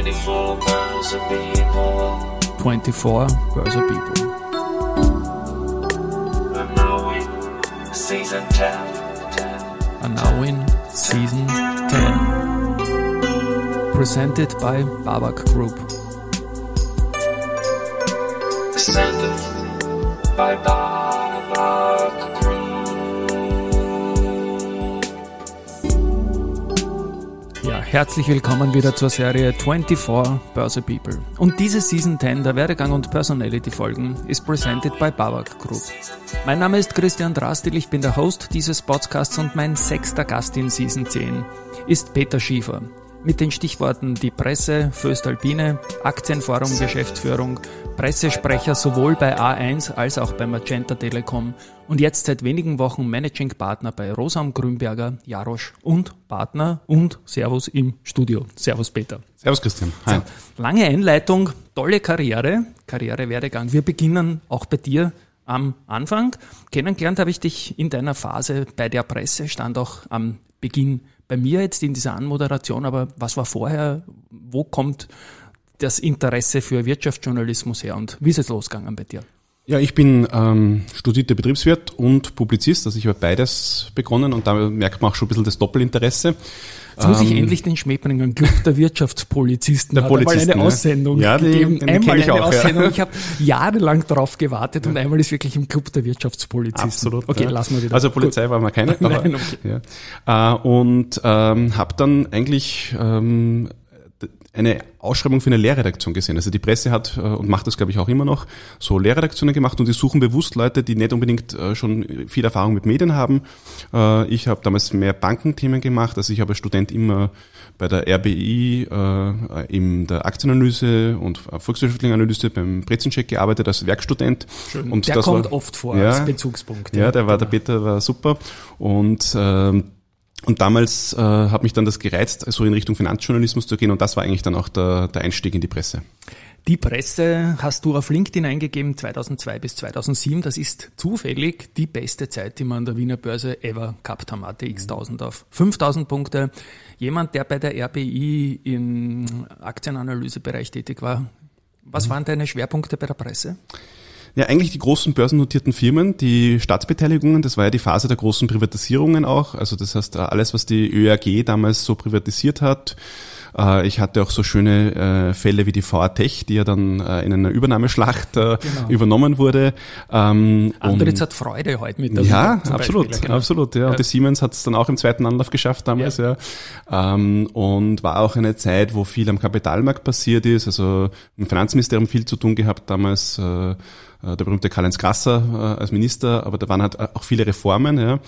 24 Börse People. 24 Börse People. And now in season 10. 10. And now in season 10. Presented by Babak Group. Presented by Babak herzlich willkommen wieder zur Serie 24 Börse People. Und diese Season 10 der Werdegang und Personality Folgen ist presented by Babak Group. Mein Name ist Christian Drastil, ich bin der Host dieses Podcasts und mein sechster Gast in Season 10 ist Peter Schiefer. Mit den Stichworten die Presse, Föstalpine, Aktienforum Geschäftsführung, Pressesprecher sowohl bei A1 als auch bei Magenta Telekom und jetzt seit wenigen Wochen Managing Partner bei Rosam Grünberger, Jarosch und Partner und Servus im Studio. Servus Peter. Servus Christian. Hi. Lange Einleitung, tolle Karriere, Karrierewerdegang. Wir beginnen auch bei dir am Anfang. Kennengelernt habe ich dich in deiner Phase bei der Presse, stand auch am Beginn bei mir jetzt in dieser Anmoderation, aber was war vorher? Wo kommt das Interesse für Wirtschaftsjournalismus her und wie ist es losgegangen bei dir? Ja, ich bin ähm, studierter Betriebswirt und Publizist, also ich habe beides begonnen und da merkt man auch schon ein bisschen das Doppelinteresse. Jetzt muss ich endlich den Schmäh bringen. Club der Wirtschaftspolizisten Der hat einmal eine ja. Aussendung Ja, den- gegeben. einmal ich eine auch, ja. Aussendung. Ich habe jahrelang darauf gewartet und einmal ist wirklich im Club der Wirtschaftspolizisten. Absolut. Okay, ja. lassen wir wieder. Also Polizei war mal keine. Aber, Nein, okay. ja. Äh, und ähm, habe dann eigentlich ähm, eine Ausschreibung für eine Lehrredaktion gesehen. Also die Presse hat äh, und macht das, glaube ich, auch immer noch, so Lehrredaktionen gemacht und die suchen bewusst Leute, die nicht unbedingt äh, schon viel Erfahrung mit Medien haben. Äh, ich habe damals mehr Bankenthemen gemacht. Also ich habe als Student immer bei der RBI in der Aktienanalyse und volkswirtschaftlichen Analyse beim Brezencheck gearbeitet als Werkstudent. Schön. Und der das kommt war, oft vor Ja. als Bezugspunkt. ja, der war, der Peter war super. Und, ähm, und damals äh, hat mich dann das gereizt, so in Richtung Finanzjournalismus zu gehen und das war eigentlich dann auch der, der Einstieg in die Presse. Die Presse hast du auf LinkedIn eingegeben 2002 bis 2007. Das ist zufällig die beste Zeit, die man an der Wiener Börse ever gehabt haben. ATX1000 auf 5000 Punkte. Jemand, der bei der RBI im Aktienanalysebereich tätig war. Was waren deine Schwerpunkte bei der Presse? Ja, eigentlich die großen börsennotierten Firmen, die Staatsbeteiligungen, das war ja die Phase der großen Privatisierungen auch. Also das heißt, alles, was die ÖAG damals so privatisiert hat. Äh, Ich hatte auch so schöne äh, Fälle wie die VR Tech, die ja dann äh, in einer Übernahmeschlacht Genau. übernommen wurde. Ähm, Andritz hat Freude heute mit der Ja, absolut, Beispiel, genau. absolut. Ja. Ja. Und die Siemens hat es dann auch im zweiten Anlauf geschafft damals, ja. Ähm, und war auch eine Zeit, wo viel am Kapitalmarkt passiert ist. Also im Finanzministerium viel zu tun gehabt damals. Der berühmte Karl-Heinz Grasser äh, als Minister, aber da waren halt auch viele Reformen, ja.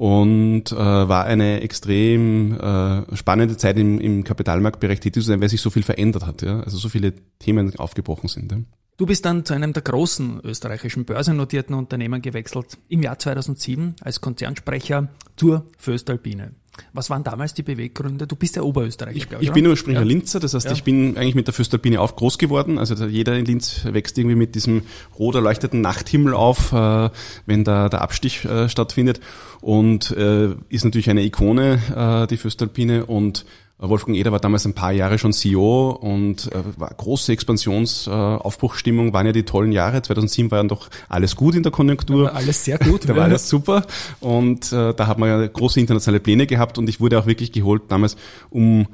Und äh, war eine extrem äh, spannende Zeit im, im Kapitalmarktbereich tätig zu sein, weil sich so viel verändert hat, ja. Also so viele Themen aufgebrochen sind. Ja. Du bist dann zu einem der großen österreichischen börsennotierten Unternehmen gewechselt im Jahr 2007 als Konzernsprecher zur Föstalpine. Was waren damals die Beweggründe? Du bist ja Oberösterreicher, glaube Ich bin ursprünglich Ja. Linzer, das heißt, Ja. ich bin eigentlich mit der Föstalpine auf groß geworden. Also jeder in Linz wächst irgendwie mit diesem rot erleuchteten Nachthimmel auf, äh, wenn da der Abstich äh, stattfindet. Und äh, ist natürlich eine Ikone, äh, die Föstalpine. Und Wolfgang Eder war damals ein paar Jahre schon CEO und äh, war große Expansionsaufbruchstimmung, äh, waren ja die tollen Jahre. 2007 war dann doch alles gut in der Konjunktur. War alles sehr gut. Da war alles super und äh, da hat man ja große internationale Pläne gehabt und ich wurde auch wirklich geholt damals, um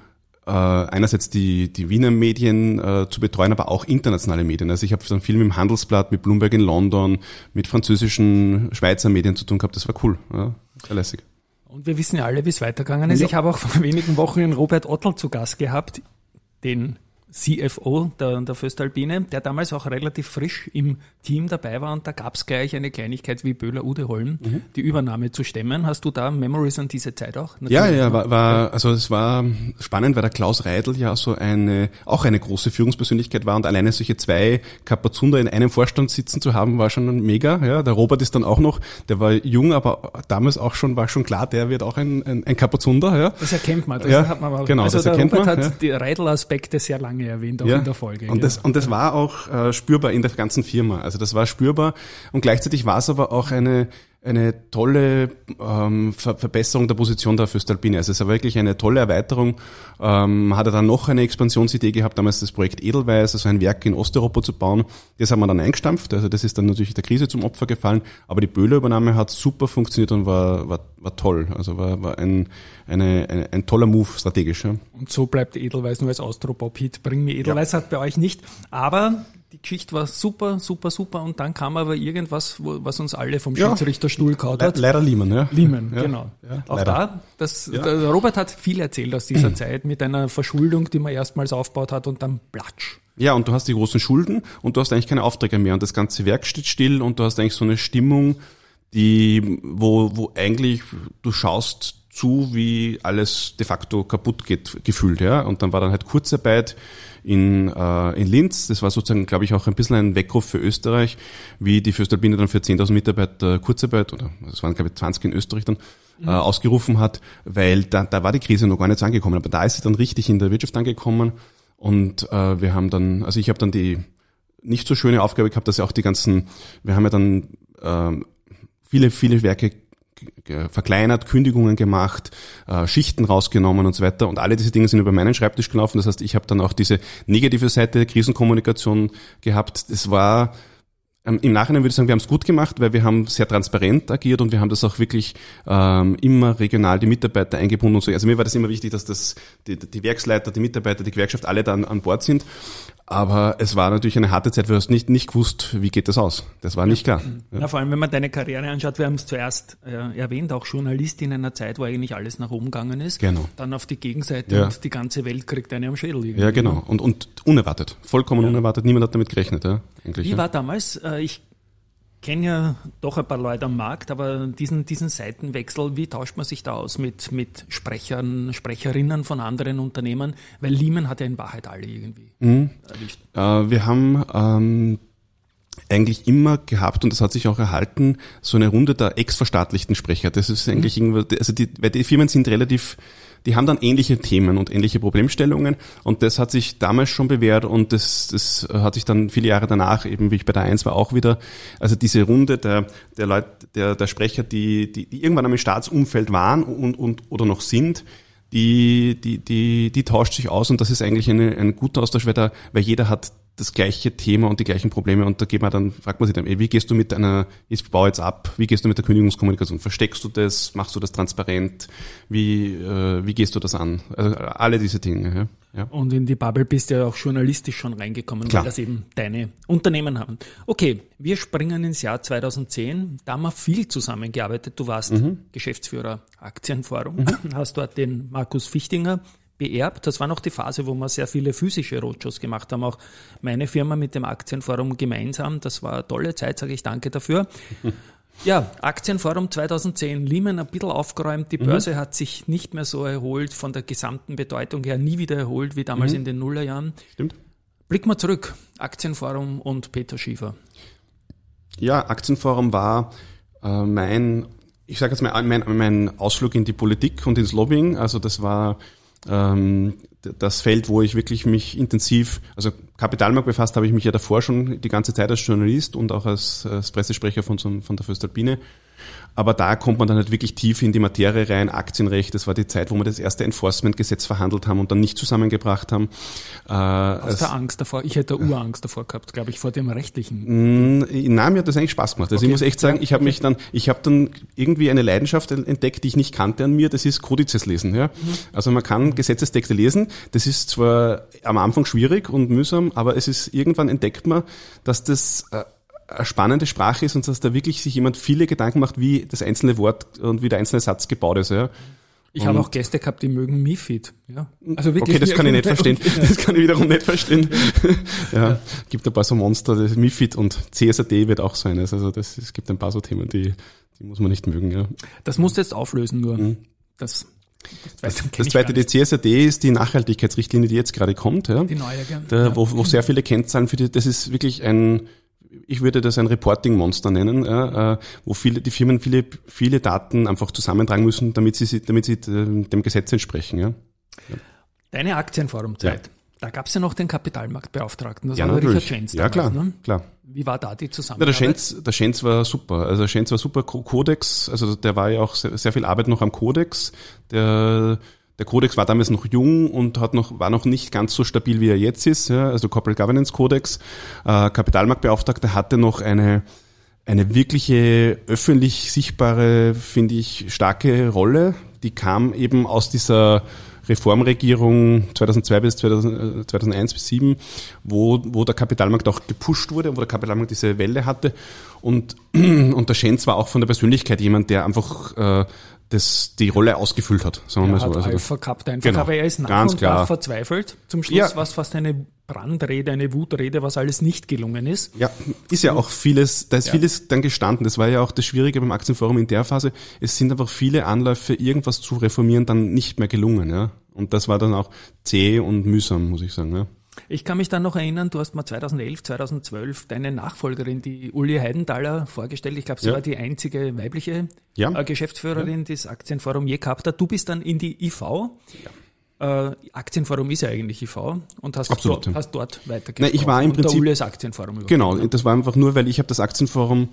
äh, einerseits die, die Wiener Medien äh, zu betreuen, aber auch internationale Medien. Also ich habe dann viel mit dem Handelsblatt, mit Bloomberg in London, mit französischen, Schweizer Medien zu tun gehabt. Das war cool, ja, sehr lässig. Und wir wissen ja alle, wie es weitergegangen ist. Ja. Ich habe auch vor wenigen Wochen den Robert Ottl zu Gast gehabt, den CFO der, der Föstalpine, der damals auch relativ frisch im Team dabei war und da gab es gleich eine Kleinigkeit wie Böhler Udeholm, Mhm. die Übernahme zu stemmen. Hast du da Memories an diese Zeit auch? Ja, Natürlich, ja, ne? war, war also es war spannend, weil der Klaus Reidel ja so eine auch eine große Führungspersönlichkeit war und alleine solche zwei Kapazunder in einem Vorstand sitzen zu haben, war schon mega. Ja, der Robert ist dann auch noch, der war jung, aber damals auch schon war schon klar, der wird auch ein ein, ein Kapazunder. Ja, Das erkennt man. Das Ja, hat man aber, genau, also das der erkennt Robert man, hat ja. die Reidel-Aspekte sehr lange erwähnt, auch ja. in der Folge. Und ja. das und das war auch äh, spürbar in der ganzen Firma. Also das war spürbar und gleichzeitig war es aber auch eine eine tolle ähm, Ver Verbesserung der Position der Föstalpine. Also es war wirklich eine tolle Erweiterung. Ähm, hat er dann noch eine Expansionsidee gehabt, damals das Projekt Edelweiß, also ein Werk in Osteuropa zu bauen. Das haben wir dann eingestampft. Also das ist dann natürlich der Krise zum Opfer gefallen. Aber die Böhler-Übernahme hat super funktioniert und war, war, war toll. Also war, war ein, eine, ein, ein toller Move strategisch. Ja. Und so bleibt Edelweiß nur als Austropop-Hit. Bring mir Edelweiß ja. hat bei euch nicht. Aber die Geschichte war super, super, super und dann kam aber irgendwas, wo, was uns alle vom Schiedsrichterstuhl ja, kaut hat. Leider Lehman, ja. Lehman, ja, genau. Ja, Auch leider. da, das, der Robert hat viel erzählt aus dieser Zeit mit einer Verschuldung, die man erstmals aufgebaut hat und dann platsch. Ja, und du hast die großen Schulden und du hast eigentlich keine Aufträge mehr und das ganze Werk steht still und du hast eigentlich so eine Stimmung, die, wo, wo eigentlich du schaust zu, wie alles de facto kaputt geht, gefühlt, ja. Und dann war dann halt Kurzarbeit, in, äh, in Linz. Das war sozusagen, glaube ich, auch ein bisschen ein Weckruf für Österreich, wie die Föstalpine dann für 10.000 Mitarbeiter Kurzarbeit, oder es waren, glaube ich, 20 in Österreich dann, mhm. äh, ausgerufen hat, weil da, da war die Krise noch gar nicht angekommen. Aber da ist sie dann richtig in der Wirtschaft angekommen. Und äh, wir haben dann, also ich habe dann die nicht so schöne Aufgabe gehabt, dass ja auch die ganzen, wir haben ja dann äh, viele, viele Werke verkleinert, Kündigungen gemacht, äh, Schichten rausgenommen und so weiter. Und alle diese Dinge sind über meinen Schreibtisch gelaufen. Das heißt, ich habe dann auch diese negative Seite der Krisenkommunikation gehabt. Das war ähm, im Nachhinein würde ich sagen, wir haben es gut gemacht, weil wir haben sehr transparent agiert und wir haben das auch wirklich ähm, immer regional die Mitarbeiter eingebunden und so. Also mir war das immer wichtig, dass das die, die Werksleiter, die Mitarbeiter, die Gewerkschaft alle dann an Bord sind. Aber es war natürlich eine harte Zeit, wir hast nicht, nicht gewusst, wie geht das aus. Das war nicht klar. Ja. ja vor allem, wenn man deine Karriere anschaut, wir haben es zuerst äh, erwähnt, auch Journalist in einer Zeit, wo eigentlich alles nach oben gegangen ist. Genau. Dann auf die Gegenseite ja. und die ganze Welt kriegt eine am Schädel. Irgendwie. Ja, genau. Und, und unerwartet. Vollkommen ja. unerwartet. Niemand hat damit gerechnet. Ja, eigentlich, Wie war damals, äh, ich kenne ja doch ein paar Leute am Markt, aber diesen, diesen Seitenwechsel, wie tauscht man sich da aus mit, mit Sprechern, Sprecherinnen von anderen Unternehmen? Weil Lehman hat ja in Wahrheit alle irgendwie mhm. erwischt. Äh, wir haben ähm, eigentlich immer gehabt und das hat sich auch erhalten, so eine Runde der ex-verstaatlichten Sprecher. Das ist eigentlich mhm. irgendwie, also die, weil die Firmen sind relativ die haben dann ähnliche Themen und ähnliche Problemstellungen und das hat sich damals schon bewährt und das, das hat sich dann viele Jahre danach, eben wie ich bei der 1 war, auch wieder, also diese Runde der, der Leute, der, der Sprecher, die, die, die irgendwann am Staatsumfeld waren und, und oder noch sind, die, die, die, die tauscht sich aus und das ist eigentlich eine, ein guter Austausch, weil, da, weil jeder hat das gleiche Thema und die gleichen Probleme und da geht man dann, fragt man sich dann, wie gehst du mit einer, ich baue jetzt ab, wie gehst du mit der Kündigungskommunikation? Versteckst du das? Machst du das transparent? Wie, äh, wie gehst du das an? Also alle diese Dinge. Ja. Ja. Und in die Bubble bist du ja auch journalistisch schon reingekommen, Klar. weil das eben deine Unternehmen haben. Okay, wir springen ins Jahr 2010. Da haben wir viel zusammengearbeitet. Du warst mhm. Geschäftsführer Aktienforum, mhm. hast dort den Markus Fichtinger beerbt. Das war noch die Phase, wo wir sehr viele physische Roadshows gemacht haben. Auch meine Firma mit dem Aktienforum gemeinsam. Das war eine tolle Zeit, sage ich danke dafür. Ja, Aktienforum 2010, Lehman ein bisschen aufgeräumt, die mhm. Börse mhm. hat sich nicht mehr so erholt, von der gesamten Bedeutung her nie wieder erholt wie damals mhm. in den Nullerjahren. Stimmt. Blick mal zurück, Aktienforum und Peter Schiefer. Ja, Aktienforum war äh, mein, ich sage jetzt mal, mein, mein Ausflug in die Politik und ins Lobbying. Also das war das Feld, wo ich wirklich mich intensiv, also Kapitalmarkt befasst habe ich mich ja davor schon die ganze Zeit als Journalist und auch als, als Pressesprecher von, von der Föstalpine. Aber da kommt man dann halt wirklich tief in die Materie rein. Aktienrecht, das war die Zeit, wo wir das erste Enforcement-Gesetz verhandelt haben und dann nicht zusammengebracht haben. Äh, Aus der Angst davor? Ich hätte Urangst davor gehabt, glaube ich, vor dem rechtlichen. Nein, mir hat das eigentlich Spaß gemacht. Also okay. ich muss echt sagen, ich habe mich dann, ich habe dann irgendwie eine Leidenschaft entdeckt, die ich nicht kannte an mir. Das ist Kodizes lesen. Ja? Mhm. Also man kann Gesetzestexte lesen. Das ist zwar am Anfang schwierig und mühsam, aber es ist irgendwann entdeckt man, dass das äh, eine spannende Sprache ist und dass da wirklich sich jemand viele Gedanken macht, wie das einzelne Wort und wie der einzelne Satz gebaut ist. Ja. Ich habe auch Gäste gehabt, die mögen MIFID. Ja. Also wirklich okay, das kann ich nicht verstehen. Das kann ich wiederum nicht verstehen. ja, gibt ein paar so Monster, das MIFID und CSRD wird auch sein. Also das, es gibt ein paar so Themen, die, die muss man nicht mögen. Ja. Das musst du jetzt auflösen nur. Mhm. Das das, das, das zweite, die CSRD ist die Nachhaltigkeitsrichtlinie, die jetzt gerade kommt, ja. Die neue, ja. Da, wo, wo sehr viele Kennzahlen für die, das ist wirklich ein, ich würde das ein Reporting-Monster nennen, ja, äh, wo viele, die Firmen viele, viele Daten einfach zusammentragen müssen, damit sie, damit sie äh, dem Gesetz entsprechen. Ja. Deine Aktienforumzeit. Ja. Da gab es ja noch den Kapitalmarktbeauftragten, das Ja, war natürlich. Richard Schenz Ja, damals, klar, Ne? klar. Wie war da die Ja, der Zusammenarbeit? Schenz, der Schenz war super. Also der Schenz war super. Codex, also der war ja auch sehr, sehr viel Arbeit noch am Codex. Der, der Codex war damals noch jung und hat noch, war noch nicht ganz so stabil, wie er jetzt ist. Ja, also Corporate Governance Codex. Äh, Kapitalmarktbeauftragter hatte noch eine, eine wirkliche öffentlich sichtbare, finde ich, starke Rolle. Die kam eben aus dieser Reformregierung 2002 bis 2000, äh, 2001 bis 2007, wo, wo der Kapitalmarkt auch gepusht wurde, wo der Kapitalmarkt diese Welle hatte. Und, und der Schenz war auch von der Persönlichkeit jemand, der einfach äh, das, die Rolle ausgefüllt hat, sagen wir Er mal so. hat Also Alpha gehabt einfach, Genau, aber er ist nach ganz und klar. nach verzweifelt. Zum Schluss Ja. war es fast eine Brandrede, eine Wutrede, was alles nicht gelungen ist. Ja, ist ja auch vieles, da ist Ja. vieles dann gestanden. Das war ja auch das Schwierige beim Aktienforum in der Phase. Es sind einfach viele Anläufe, irgendwas zu reformieren, dann nicht mehr gelungen, ja. Und das war dann auch zäh und mühsam, muss ich sagen, ja. Ich kann mich dann noch erinnern, du hast mal 2011, 2012 deine Nachfolgerin, die Uli Heidenthaler, vorgestellt. Ich glaube, sie Ja. war die einzige weibliche Ja. äh, Geschäftsführerin, die das Aktienforum je gehabt hat. Du bist dann in die IV. Äh, Aktienforum ist ja eigentlich IV und hast, Absolut, dort, ja. hast dort weitergesprochen. Nein, ich war im und der Prinzip- Uli ist Aktienforum. Genau, das war einfach nur, weil ich habe das Aktienforum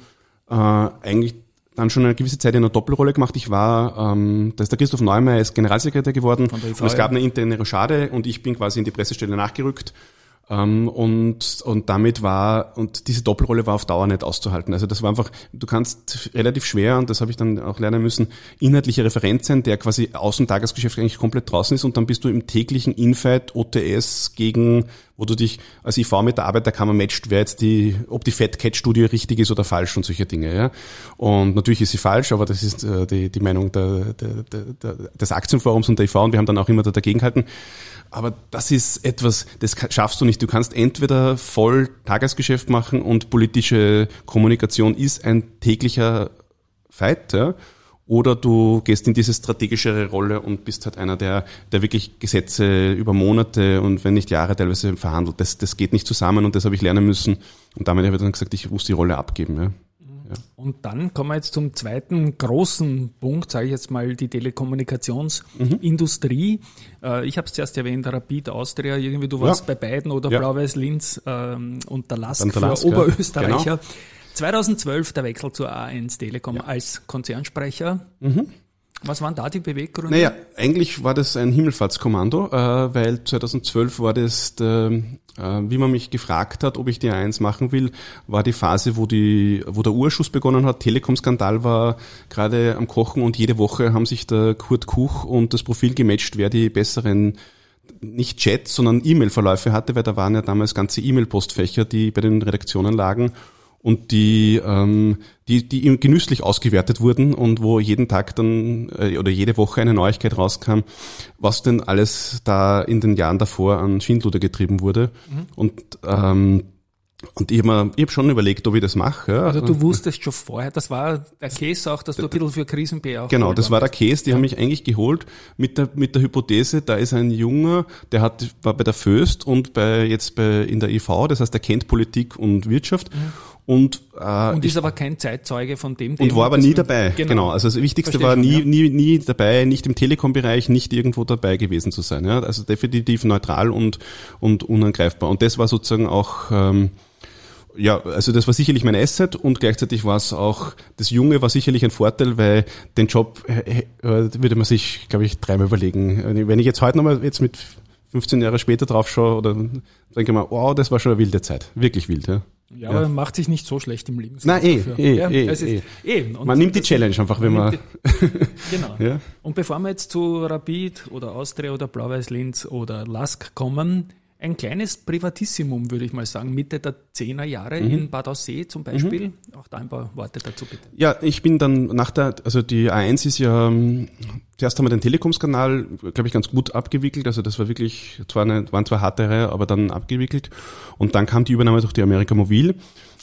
äh, eigentlich dann schon eine gewisse Zeit in einer Doppelrolle gemacht. Ich war, ähm, da ist der Christoph Neumeier ist Generalsekretär geworden und es gab eine interne Rochade und ich bin quasi in die Pressestelle nachgerückt. Ähm, und, und damit war, und diese Doppelrolle war auf Dauer nicht auszuhalten. Also das war einfach, du kannst relativ schwer, und das habe ich dann auch lernen müssen, inhaltlicher Referent sein, der quasi aus dem Tagesgeschäft eigentlich komplett draußen ist und dann bist du im täglichen Infight OTS gegen, wo du dich als IV mit der Arbeiterkammer matcht, wer jetzt die, ob die Fat Cat Studie richtig ist oder falsch und solche Dinge, ja. Und natürlich ist sie falsch, aber das ist äh, die, die Meinung der, der, der, des Aktienforums und der IV und wir haben dann auch immer da dagegen gehalten. Aber das ist etwas, das schaffst du nicht. Du kannst entweder voll Tagesgeschäft machen und politische Kommunikation ist ein täglicher Fight, ja, oder du gehst in diese strategischere Rolle und bist halt einer, der, der wirklich Gesetze über Monate und wenn nicht Jahre teilweise verhandelt. Das, das geht nicht zusammen und das habe ich lernen müssen. Und damit habe ich dann gesagt, ich muss die Rolle abgeben. Ja. Und dann kommen wir jetzt zum zweiten großen Punkt, sage ich jetzt mal, die Telekommunikationsindustrie. Äh, ich habe es zuerst erwähnt, Rapid Austria, irgendwie du warst bei beiden oder Ja. Blau-Weiß Linz ähm, und der Lask der für Lask, ja. Oberösterreicher. 2012 der Wechsel zur A1 Telekom als Konzernsprecher. Was waren da die Beweggründe? Naja, eigentlich war das ein Himmelfahrtskommando, äh, weil 2012 war das, der, äh, wie man mich gefragt hat, ob ich die A1 machen will, war die Phase, wo die, wo der Urschuss begonnen hat. Telekom-Skandal war gerade am Kochen und jede Woche haben sich der Kurt Kuch und das Profil gematcht, wer die besseren nicht Chat, sondern E-Mail-Verläufe hatte, weil da waren ja damals ganze E-Mail-Postfächer, die bei den Redaktionen lagen und die, ähm, die, die ihm genüsslich ausgewertet wurden und wo jeden Tag dann äh, oder jede Woche eine Neuigkeit rauskam, was denn alles da in den Jahren davor an Schindluder getrieben wurde. Und ähm, und ich habe hab schon überlegt, ob ich das mache. Ja. Also du wusstest schon vorher, das war der Case auch, dass du ein bisschen für Krisen-PR auch Genau, das war der. Case, die haben mich eigentlich geholt mit der, mit der Hypothese, da ist ein Junger, der hat, war bei der Föst und bei, jetzt bei, in der IV, das heißt, er kennt Politik und Wirtschaft und, äh, Und ich, ist aber kein Zeitzeuge von dem und war aber nie dabei. Genau. Also das Wichtigste Verstehe war nie, ja. nie, nie dabei, nicht im Telekom-Bereich, nicht irgendwo dabei gewesen zu sein. Ja? Also definitiv neutral und, und unangreifbar. Und das war sozusagen auch, ähm, ja, also das war sicherlich mein Asset und gleichzeitig war es auch, das Junge war sicherlich ein Vorteil, weil den Job äh, äh, würde man sich, glaube ich, dreimal überlegen. Wenn ich jetzt heute nochmal jetzt mit 15 Jahre später drauf schaue, oder denke ich mal, wow, das war schon eine wilde Zeit. Wirklich wild, ja. Ja, aber macht sich nicht so schlecht im Leben. Nein, eh, eh, ja, eh, ist, eh. eh. Und Man nimmt die Challenge einfach, wenn man, Genau. Ja. Und bevor wir jetzt zu Rapid oder Austria oder Blau-Weiß Linz oder Lask kommen, ein kleines Privatissimum, würde ich mal sagen, Mitte der 10er Jahre Mhm. in Bad Aussee zum Beispiel. Auch da ein paar Worte dazu bitte. Ja, ich bin dann nach der, also die A1 ist ja, ähm, zuerst haben wir den Telekom-Skandal, glaube ich, ganz gut abgewickelt. Also das war wirklich, zwar eine, waren zwar harte Reihe, aber dann abgewickelt. Und dann kam die Übernahme durch die Amerika Mobil.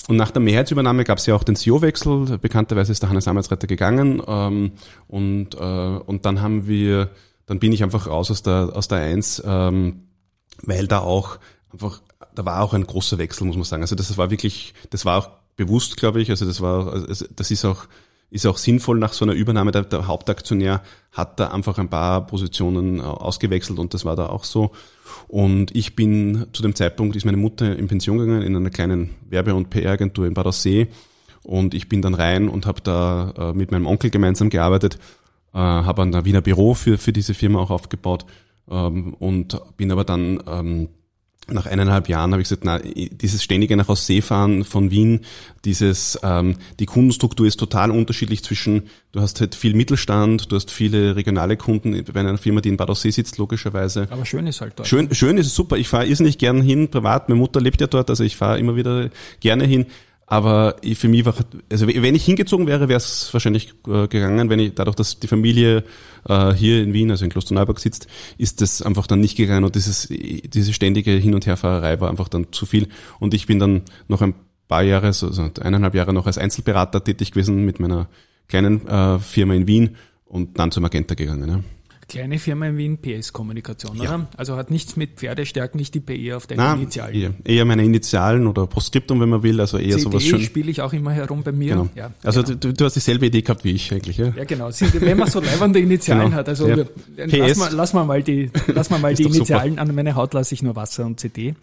Und nach der Mehrheitsübernahme gab es ja auch den CEO-Wechsel. Bekannterweise ist der Hannes Amelsreiter gegangen. Ähm, und, äh, und dann haben wir, dann bin ich einfach raus aus der, aus der 1, ähm, weil da auch einfach, da war auch ein großer Wechsel, muss man sagen. Also das war wirklich, das war auch bewusst, glaube ich. Also das war, also das ist auch ist auch sinnvoll nach so einer Übernahme. Der, der Hauptaktionär hat da einfach ein paar Positionen äh, ausgewechselt und das war da auch so. Und ich bin zu dem Zeitpunkt, ist meine Mutter in Pension gegangen in einer kleinen Werbe- und PR-Agentur in Bad Aussee. Und ich bin dann rein und habe da äh, mit meinem Onkel gemeinsam gearbeitet, äh, habe ein Wiener Büro für, für diese Firma auch aufgebaut ähm, und bin aber dann ähm, nach eineinhalb Jahren habe ich gesagt, na, dieses ständige nach Ausseefahren von Wien, dieses, ähm, die Kundenstruktur ist total unterschiedlich zwischen, du hast halt viel Mittelstand, du hast viele regionale Kunden bei einer Firma, die in Bad Aussee sitzt, logischerweise. Aber schön ist halt dort. Schön, schön ist super. Ich fahre irrsinnig gern hin, privat. Meine Mutter lebt ja dort, also ich fahre immer wieder gerne hin. Aber für mich war, also wenn ich hingezogen wäre, wäre es wahrscheinlich äh, gegangen, wenn ich, dadurch, dass die Familie äh, hier in Wien, also in Klosterneuburg sitzt, ist das einfach dann nicht gegangen und dieses, diese ständige Hin- und Herfahrerei war einfach dann zu viel. Und ich bin dann noch ein paar Jahre, also eineinhalb Jahre noch als Einzelberater tätig gewesen mit meiner kleinen äh, Firma in Wien und dann zum Magenta gegangen. Ja kleine Firma in Wien, PS-Kommunikation, ja. oder? Also hat nichts mit Pferdestärken, nicht die PE auf deine Nein, Initialen. Eher, eher meine Initialen oder Postskriptum, wenn man will, also eher CD sowas schön. spiele ich auch immer herum bei mir. Genau. Ja, also genau. du, du hast dieselbe Idee gehabt wie ich eigentlich, ja? Ja, genau. Wenn man so leibende Initialen Genau. hat, also Ja. lass, PS. mal, lass mal mal die, lass mal mal die doch super. Initialen an meine Haut lasse ich nur Wasser und CD.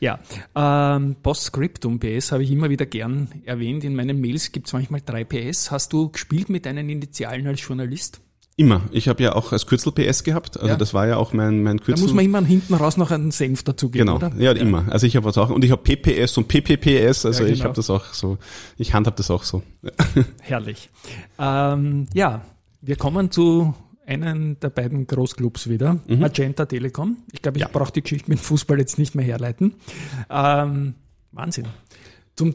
Ja, ähm, Postscriptum PS habe ich immer wieder gern erwähnt. In meinen Mails gibt es manchmal drei PS. Hast du gespielt mit deinen Initialen als Journalist? Immer. Ich habe ja auch als Kürzel PS gehabt, also Ja. das war ja auch mein, mein Da Kürzel. muss man immer hinten raus noch einen Senf dazugeben, Genau, oder? ja, immer. Also ich habe was auch und ich habe PPS und PPPS, also Ja, ich genau. habe das auch so, ich handhab das auch so. Herrlich. Ähm, ja, wir kommen zu einem der beiden Großclubs wieder, Magenta Telekom. Ich glaube, ich Mhm. Ja. brauche die Geschichte mit Fußball jetzt nicht mehr herleiten. Ähm, Wahnsinn. Zum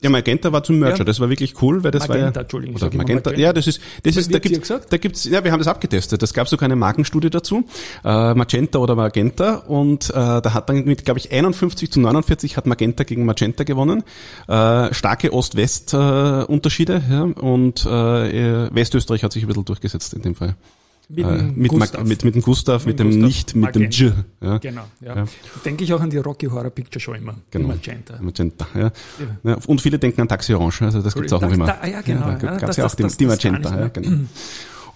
Ja, Magenta war zum Merger, Ja. das war wirklich cool, weil das Magenta, war ja, Entschuldigung, oder Magenta, Magenta. ja, das ist, das ist, da gibt's, da gibt's, ja, wir haben das abgetestet. Das gab sogar eine Markenstudie dazu, äh, Magenta oder Magenta, und äh, da hat dann mit, glaube ich, 51 zu 49 hat Magenta gegen Magenta gewonnen. Äh, starke Ost-West-Unterschiede, ja, und äh, Westösterreich hat sich ein bisschen durchgesetzt in dem Fall. Mit, Äh, dem mit, Gustav. Mit, mit dem Gustav, mit, Mit dem Gustav Nicht, mit dem J. Magenta. Ja. Genau, ja. Ja. Denke ich auch an die Rocky Horror Picture Show immer. Genau. Magenta. Magenta, ja. ja. Und viele denken an Taxi Orange, also das gibt's auch noch Da- immer. da- ja, genau, da ja, gab's das- ja auch das- die, das- die Magenta, ja, genau.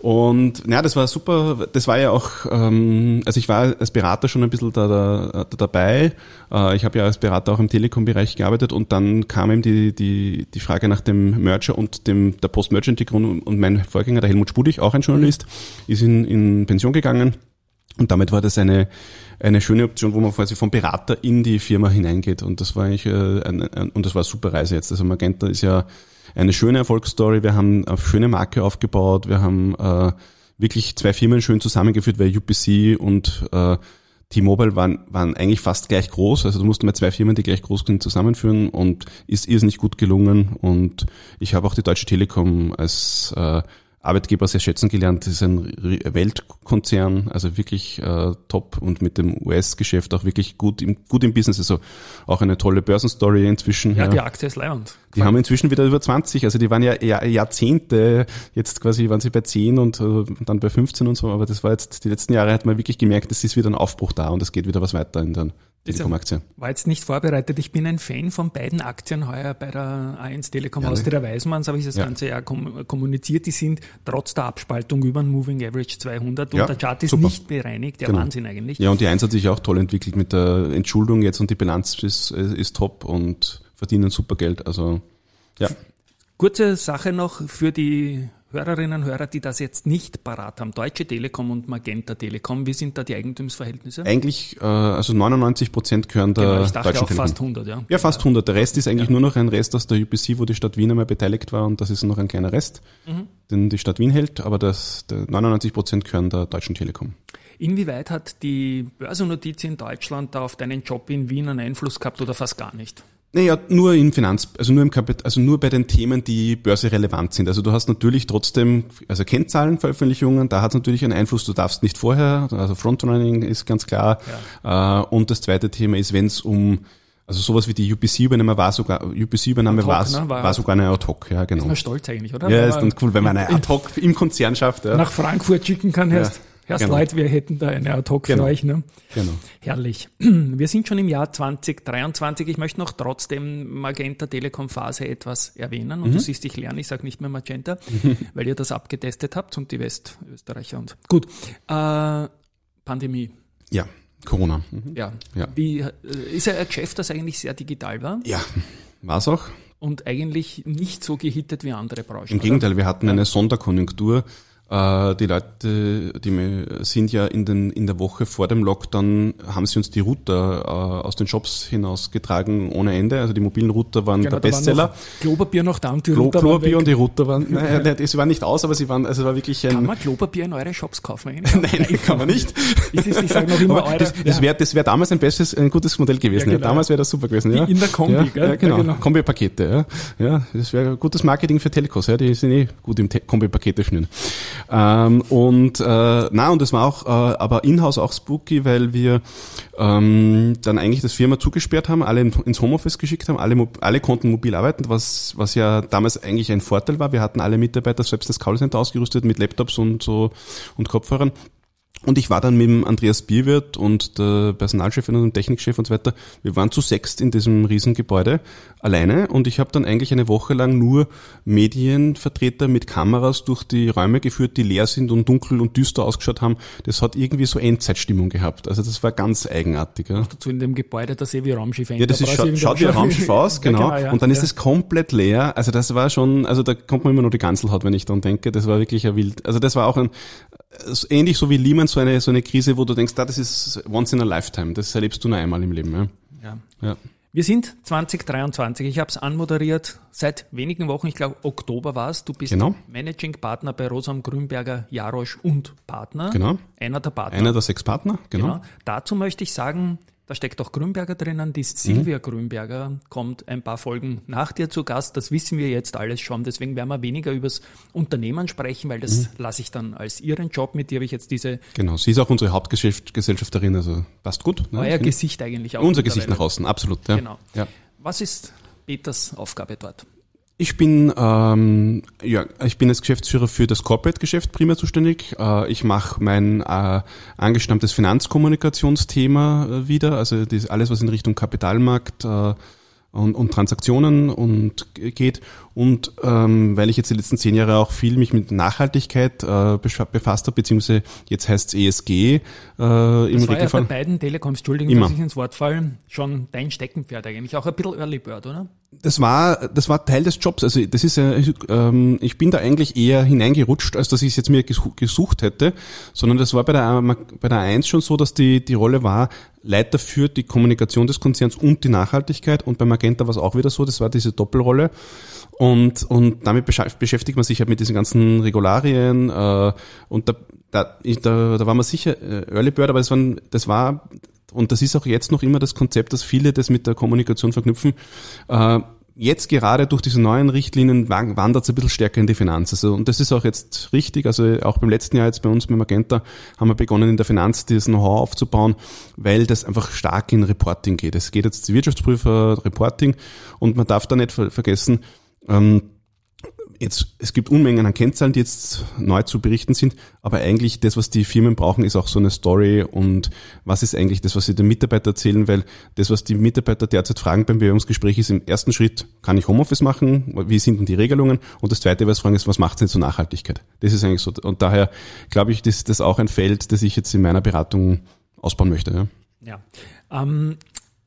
Und ja, das war super. Das war ja auch, ähm, also ich war als Berater schon ein bisschen da, da, da dabei. Äh, ich habe ja als Berater auch im Telekom-Bereich gearbeitet und dann kam eben die, die, die Frage nach dem Merger und dem der Post-Merger-Integration und mein Vorgänger, der Helmut Spudig, auch ein Journalist, ist in, in Pension gegangen. Und damit war das eine, eine schöne Option, wo man quasi vom Berater in die Firma hineingeht. Und das war eigentlich, äh, ein, ein, und das war eine super Reise jetzt. Also Magenta ist ja eine schöne Erfolgsstory. Wir haben eine schöne Marke aufgebaut. Wir haben äh, wirklich zwei Firmen schön zusammengeführt, weil UPC und äh, T-Mobile waren, waren eigentlich fast gleich groß. Also du musst mal zwei Firmen, die gleich groß sind, zusammenführen und ist irrsinnig gut gelungen. Und ich habe auch die Deutsche Telekom als äh, Arbeitgeber sehr schätzen gelernt. Das ist ein Weltkonzern, also wirklich äh, top und mit dem US-Geschäft auch wirklich gut im, gut im Business. Also auch eine tolle Börsenstory inzwischen. Ja, die Aktie ist leibend. Die haben inzwischen wieder über 20, also die waren ja Jahr- Jahrzehnte, jetzt quasi waren sie bei 10 und äh, dann bei 15 und so, aber das war jetzt, die letzten Jahre hat man wirklich gemerkt, es ist wieder ein Aufbruch da und es geht wieder was weiter in der Telekom-Aktie. War jetzt nicht vorbereitet. Ich bin ein Fan von beiden Aktien heuer bei der A1 Telekom Ja, ne? Austria Weismanns, habe ich das Ja. ganze Jahr kom kommuniziert. Die sind trotz der Abspaltung über den Moving Average 200 Ja, und der Chart ist super. nicht bereinigt. Der Genau. Wahnsinn eigentlich. Ja, und die Eins hat sich auch toll entwickelt mit der Entschuldung jetzt und die Bilanz ist, ist top und verdienen super Geld, also ja. Kurze Sache noch für die Hörerinnen und Hörer, die das jetzt nicht parat haben. Deutsche Telekom und Magenta Telekom, wie sind da die Eigentumsverhältnisse? Eigentlich, äh, also 99 Prozent gehören der Genau, ich dachte Deutschen auch Telekom. fast 100, ja. Ja, fast 100. Der Rest ist eigentlich nur noch ein Rest aus der UPC, wo die Stadt Wien einmal beteiligt war und das ist noch ein kleiner Rest, Mhm. den die Stadt Wien hält, aber das, der 99 Prozent gehören der Deutschen Telekom. Inwieweit hat die Börsennotiz in Deutschland da auf deinen Job in Wien einen Einfluss gehabt oder fast gar nicht? Naja, nur in Finanz, also nur im Kapit also nur bei den Themen, die börserelevant sind. Also du hast natürlich trotzdem, also Kennzahlenveröffentlichungen, da hat es natürlich einen Einfluss, du darfst nicht vorher, also Frontrunning ist ganz klar. Äh, und das zweite Thema ist, wenn es um, also sowas wie die UPC-Übernahme war sogar, UPC-Übernahme war, ne? War- war sogar eine Ad-Hoc, ja genau. Ist man stolz eigentlich, oder? Ja, ist dann cool, wenn man eine Ad-Hoc im Konzern schafft. Ja. nach Frankfurt schicken kann, heißt, Erst Genau. Leute, wir hätten da eine Ad-Hoc Genau. für euch. Ne? Genau. Herrlich. Wir sind schon im Jahr 2023. Ich möchte noch trotzdem Magenta Telekom Phase etwas erwähnen. Mhm. Und du siehst, ich lerne, ich sage nicht mehr Magenta, weil ihr das abgetestet habt und die Westösterreicher und gut. Äh, Pandemie. Ja, Corona. Mhm. Ja. Ja. Wie, äh, ist ja ein Geschäft, das eigentlich sehr digital war Ja, war's auch. und eigentlich nicht so gehittet wie andere Branchen. Im oder? Gegenteil, wir hatten eine Sonderkonjunktur. Äh, Die Leute, die sind ja in, den, in der Woche vor dem Lockdown, haben sie uns die Router äh, aus den Shops hinausgetragen ohne Ende. Also die mobilen Router waren Genau, der Bestseller. noch Klopapier noch da und die Klo, Router waren Klopapier und die Router waren, nein, nein, sie waren nicht aus, aber sie waren, also war wirklich Kann ein, man Klopapier in eure Shops kaufen nein, kann man nicht. Es, ich sage noch immer eure. das das wäre das wär damals ein bestes, ein gutes Modell gewesen. Ja, genau. Damals wäre das super gewesen. Ja. in der Kombi, ja, gell? Ja, genau. Ja, genau. Kombi-Pakete, ja. Ja, das wäre gutes Marketing für Telcos, ja. Die sind eh gut im Te- Kombi-Pakete schnüren. Ähm, und äh, na und das war auch, äh, aber in-house auch spooky, weil wir ähm, dann eigentlich das Firma zugesperrt haben, alle in- ins Homeoffice geschickt haben, alle, alle konnten mobil arbeiten, was, was ja damals eigentlich ein Vorteil war. Wir hatten alle Mitarbeiter selbst das Callcenter ausgerüstet mit Laptops und so und Kopfhörern. Und ich war dann mit dem Andreas Bierwirt und der Personalchef und dem Technikchef und so weiter. Wir waren zu sechst in diesem Riesengebäude alleine und ich habe dann eigentlich eine Woche lang nur Medienvertreter mit Kameras durch die Räume geführt, die leer sind und dunkel und düster ausgeschaut haben. Das hat irgendwie so Endzeitstimmung gehabt. Also das war ganz eigenartig. Ja. dazu in dem Gebäude, das eh wie Raumschiff Ja, das ist, Enterprise schaut, wie ein. Raumschiff aus, genau. Ja, ja. Und dann ist es komplett leer. Also das war schon, also da kommt man immer noch die Ganselhaut, wenn ich dran denke. Das war wirklich ein wild. Also das war auch ein, ähnlich so wie Lehman, so eine, so eine Krise, wo du denkst, da, das ist once in a lifetime. Das erlebst du nur einmal im Leben. Ja. Ja. Ja. Wir sind 2023. Ich habe es anmoderiert seit wenigen Wochen. Ich glaube, Oktober war es. Du bist Genau. Managing Partner bei Rosam Grünberger, Jarosch und Partner. Genau. Einer der Partner. Einer der sechs Partner, genau. Genau. Dazu möchte ich sagen, da steckt auch Grünberger drinnen. Die Silvia Grünberger kommt ein paar Folgen nach dir zu Gast. Das wissen wir jetzt alles schon. Deswegen werden wir weniger übers Unternehmen sprechen, weil das lasse ich dann als ihren Job. Mit dir habe ich jetzt diese Genau. Sie ist auch unsere Hauptgesellschafterin, also passt gut. ne? euer Finde- Gesicht eigentlich auch. Unser Gesicht nach außen, absolut. Ja. Genau. Ja. Was ist Peters Aufgabe dort? Ich bin ähm, ja, ich bin als Geschäftsführer für das Corporate-Geschäft primär zuständig. Äh, ich mache mein äh, angestammtes Finanzkommunikationsthema äh, wieder, also das, alles was in Richtung Kapitalmarkt äh, und, und Transaktionen und geht. Und ähm, weil ich jetzt die letzten zehn Jahre auch viel mich mit Nachhaltigkeit äh, befasst habe, beziehungsweise jetzt heißt es ESG äh, im Das war ja bei Regelfall. beiden Telekoms, Entschuldigung, Immer. dass ich ins Wort falle, schon dein Steckenpferd eigentlich. Auch ein bisschen Early Bird, oder? Das war, das war Teil des Jobs. Also das ist, ja, ich, ähm, bin da eigentlich eher hineingerutscht, als dass ich es jetzt mir gesu- gesucht hätte, sondern das war bei der bei der Eins schon so, dass die die Rolle war Leiter für die Kommunikation des Konzerns und die Nachhaltigkeit. Und bei Magenta war es auch wieder so. Das war diese Doppelrolle. Und, und damit beschäftigt man sich halt mit diesen ganzen Regularien äh, und da, da, da, da war man sicher äh, Early Bird, aber das, waren, das war, und das ist auch jetzt noch immer das Konzept, dass viele das mit der Kommunikation verknüpfen, äh, Jetzt gerade durch diese neuen Richtlinien wandert es ein bisschen stärker in die Finanz. Also, und das ist auch jetzt richtig. Also auch beim letzten Jahr jetzt bei uns bei Magenta haben wir begonnen in der Finanz dieses Know-how aufzubauen, weil das einfach stark in Reporting geht. Es geht jetzt Wirtschaftsprüfer, Reporting und man darf da nicht ver vergessen, ähm, Jetzt, es gibt Unmengen an Kennzahlen, die jetzt neu zu berichten sind, aber eigentlich das, was die Firmen brauchen, ist auch so eine Story und was ist eigentlich das, was sie den Mitarbeitern erzählen, weil das, was die Mitarbeiter derzeit fragen beim Bewerbungsgespräch ist, im ersten Schritt, kann ich Homeoffice machen, wie sind denn die Regelungen und das zweite, was fragen ist, was macht es denn zur Nachhaltigkeit? Das ist eigentlich so und daher glaube ich, das ist das auch ein Feld, das ich jetzt in meiner Beratung ausbauen möchte. Ja. Ja. Ähm,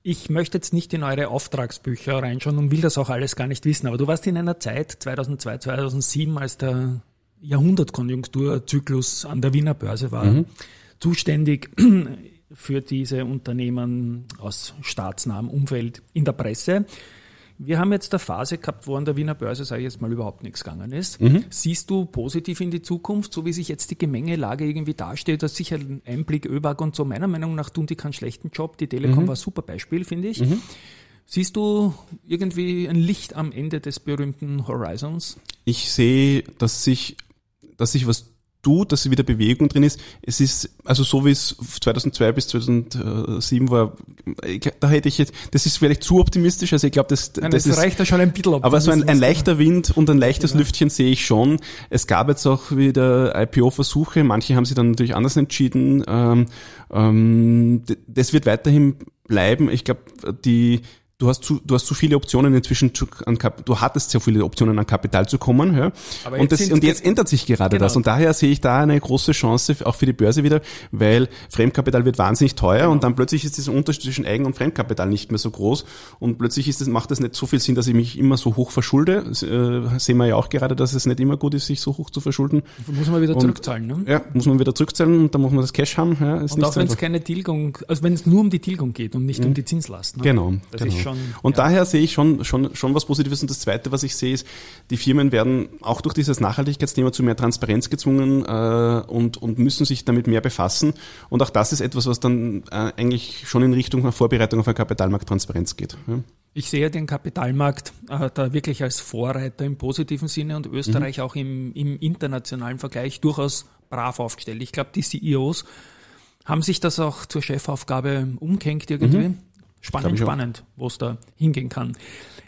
ich möchte jetzt nicht in eure Auftragsbücher reinschauen und will das auch alles gar nicht wissen, aber du warst in einer Zeit, 2002, 2007, als der Jahrhundertkonjunkturzyklus an der Wiener Börse war, zuständig für diese Unternehmen aus staatsnahem Umfeld in der Presse. Wir haben jetzt eine Phase gehabt, wo an der Wiener Börse, sage ich jetzt mal, überhaupt nichts gegangen ist. Siehst du positiv in die Zukunft, so wie sich jetzt die Gemengelage irgendwie darstellt? Das ist sicher ein Einblick, ÖBAG und so. Meiner Meinung nach tun die keinen schlechten Job. Die Telekom war ein super Beispiel, finde ich. Siehst du irgendwie ein Licht am Ende des berühmten Horizons? Ich sehe, dass sich, dass sich was tut, dass wieder Bewegung drin ist. Es ist, also so wie es 2002 bis 2007 war, da hätte ich jetzt, das ist vielleicht zu optimistisch, also ich glaube, das, Nein, das, das reicht ja schon ein bisschen aber so ein, ein leichter Wind und ein leichtes Genau. Lüftchen sehe ich schon. Es gab jetzt auch wieder IPO-Versuche, manche haben sich dann natürlich anders entschieden. Ähm, ähm, das wird weiterhin bleiben. Ich glaube, die Du hast, zu, du hast zu viele Optionen inzwischen, zu, an Kap, du hattest so viele Optionen an Kapital zu kommen. Ja? Aber und, jetzt das, und jetzt ändert sich gerade Genau. das. Und daher sehe ich da eine große Chance auch für die Börse wieder, weil Fremdkapital wird wahnsinnig teuer Genau. und dann plötzlich ist dieser Unterschied zwischen Eigen- und Fremdkapital nicht mehr so groß und plötzlich ist es, macht es nicht so viel Sinn, dass ich mich immer so hoch verschulde. Das, äh, sehen wir ja auch gerade, dass es nicht immer gut ist, sich so hoch zu verschulden. Muss man wieder Und- zurückzahlen. Ne? Ja, muss man wieder zurückzahlen und dann muss man das Cash haben. Ja, Und auch wenn es keine Tilgung, also wenn es nur um die Tilgung geht und nicht um die Zinslast. Ne? Genau, Das genau. Schon, und ja. daher sehe ich schon, schon, schon was Positives. Und das Zweite, was ich sehe, ist, die Firmen werden auch durch dieses Nachhaltigkeitsthema zu mehr Transparenz gezwungen äh, und, und müssen sich damit mehr befassen. Und auch das ist etwas, was dann äh, eigentlich schon in Richtung einer Vorbereitung auf eine Kapitalmarkttransparenz geht. Ja. Ich sehe den Kapitalmarkt äh, da wirklich als Vorreiter im positiven Sinne und Österreich Mhm. auch im, im internationalen Vergleich durchaus brav aufgestellt. Ich glaube, die CEOs haben sich das auch zur Chefaufgabe umgehängt irgendwie. Spannend, spannend, wo es da hingehen kann.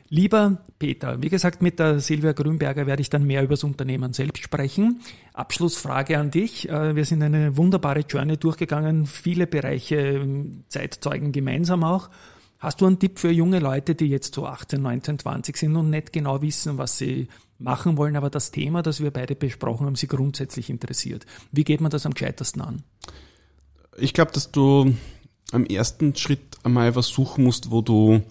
Lieber Peter, wie gesagt, mit der Silvia Grünberger werde ich dann mehr über das Unternehmen selbst sprechen. Abschlussfrage an dich. Äh, Wir sind eine wunderbare Journey durchgegangen, viele Bereiche, ähm, Zeitzeugen gemeinsam auch. Hast du einen Tipp für junge Leute, die jetzt so 18, 19, 20 sind und nicht genau wissen, was sie machen wollen, aber das Thema, das wir beide besprochen haben, sie grundsätzlich interessiert? Wie geht man das am gescheitesten an? Ich glaube, dass du am ersten Schritt einmal was suchen musst, wo du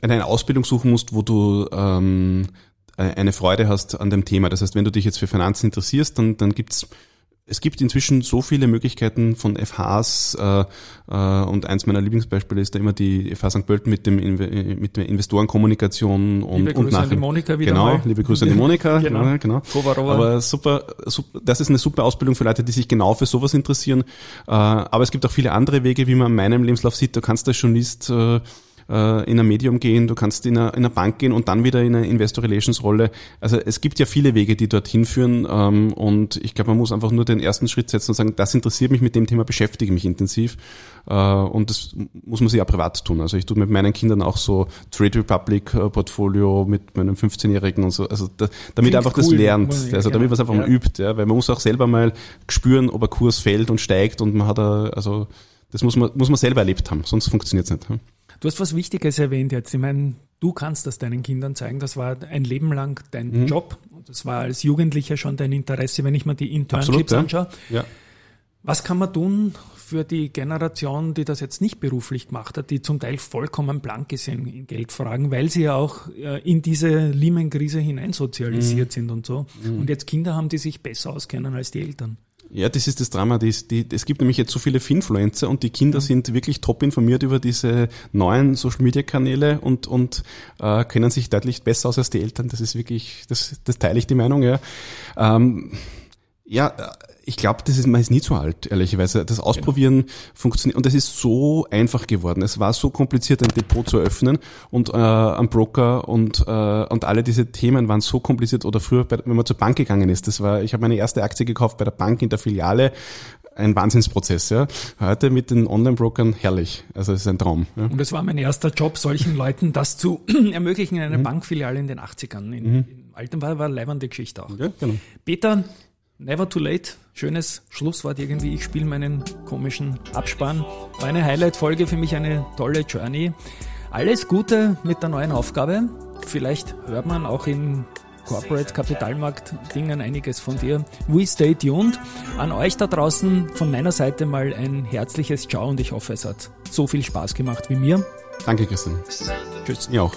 eine Ausbildung suchen musst, wo du ähm, eine Freude hast an dem Thema. Das heißt, wenn du dich jetzt für Finanzen interessierst, dann, dann gibt's es gibt inzwischen so viele Möglichkeiten von FHs äh, äh, und eins meiner Lieblingsbeispiele ist da immer die FH St. Pölten mit dem mit der Investorenkommunikation und Liebe und Grüße an die Monika wieder Genau, mal. liebe Grüße an die Monika. Genau. ja, genau. Aber super, super, das ist eine super Ausbildung für Leute, die sich genau für sowas interessieren. Äh, aber es gibt auch viele andere Wege, wie man in meinem Lebenslauf sieht. Du kannst als Journalist äh, äh, in ein Medium gehen, du kannst in eine, in eine Bank gehen und dann wieder in eine Investor Relations Rolle. Also es gibt ja viele Wege, die dorthin führen ähm, und ich glaube, man muss einfach nur den ersten Schritt setzen und sagen, das interessiert mich mit dem Thema, beschäftige mich intensiv äh, und das muss man sich ja privat tun. Also ich tue mit meinen Kindern auch so Trade Republic äh, Portfolio mit meinem 15-Jährigen und so, also da, damit Klingt einfach das cool. lernt, Muss ich- also damit man es einfach ja. mal übt, ja, weil man muss auch selber mal spüren, ob ein Kurs fällt und steigt und man hat a, also das muss man, muss man selber erlebt haben, sonst funktioniert es nicht. hm? Du hast was Wichtiges erwähnt jetzt. Ich meine, du kannst das deinen Kindern zeigen. Das war ein Leben lang dein Mhm. Job. Und das war als Jugendlicher schon dein Interesse, wenn ich mir die Internships ja. anschaue. Ja. Was kann man tun für die Generation, die das jetzt nicht beruflich gemacht hat, die zum Teil vollkommen blank ist in, in Geldfragen, weil sie ja auch äh, in diese Lehman-Krise hineinsozialisiert Mhm. sind und so. Und jetzt Kinder haben, die sich besser auskennen als die Eltern. Ja, das ist das Drama. Die, die, es gibt nämlich jetzt so viele Finfluencer und die Kinder sind wirklich top informiert über diese neuen Social Media Kanäle und, und äh, kennen sich deutlich besser aus als die Eltern. Das ist wirklich, das, das teile ich die Meinung, ja. Ähm, ja, ich glaube, das ist, man ist nie zu alt, ehrlicherweise. Das Ausprobieren funktioniert und es ist so einfach geworden. Es war so kompliziert, ein Depot zu eröffnen und äh, ein Broker und äh, und alle diese Themen waren so kompliziert. Oder früher, bei, wenn man zur Bank gegangen ist, das war, ich habe meine erste Aktie gekauft bei der Bank in der Filiale. Ein Wahnsinnsprozess, ja. Heute mit den Online-Brokern herrlich. Also es ist ein Traum. Ja. Und es war mein erster Job, solchen Leuten das zu ermöglichen in einer Mhm. Bankfiliale in den 80ern. In, Im Alten war, war eine leibende Geschichte auch. Ja, genau. Peter, never too late. Schönes Schlusswort irgendwie. Ich spiele meinen komischen Abspann. War eine Highlight-Folge für mich, eine tolle Journey. Alles Gute mit der neuen Aufgabe. Vielleicht hört man auch in Corporate Kapitalmarkt Dingen einiges von dir. We stay tuned. An euch da draußen von meiner Seite mal ein herzliches Ciao und ich hoffe, es hat so viel Spaß gemacht wie mir. Danke, Christian. Tschüss. Mir auch.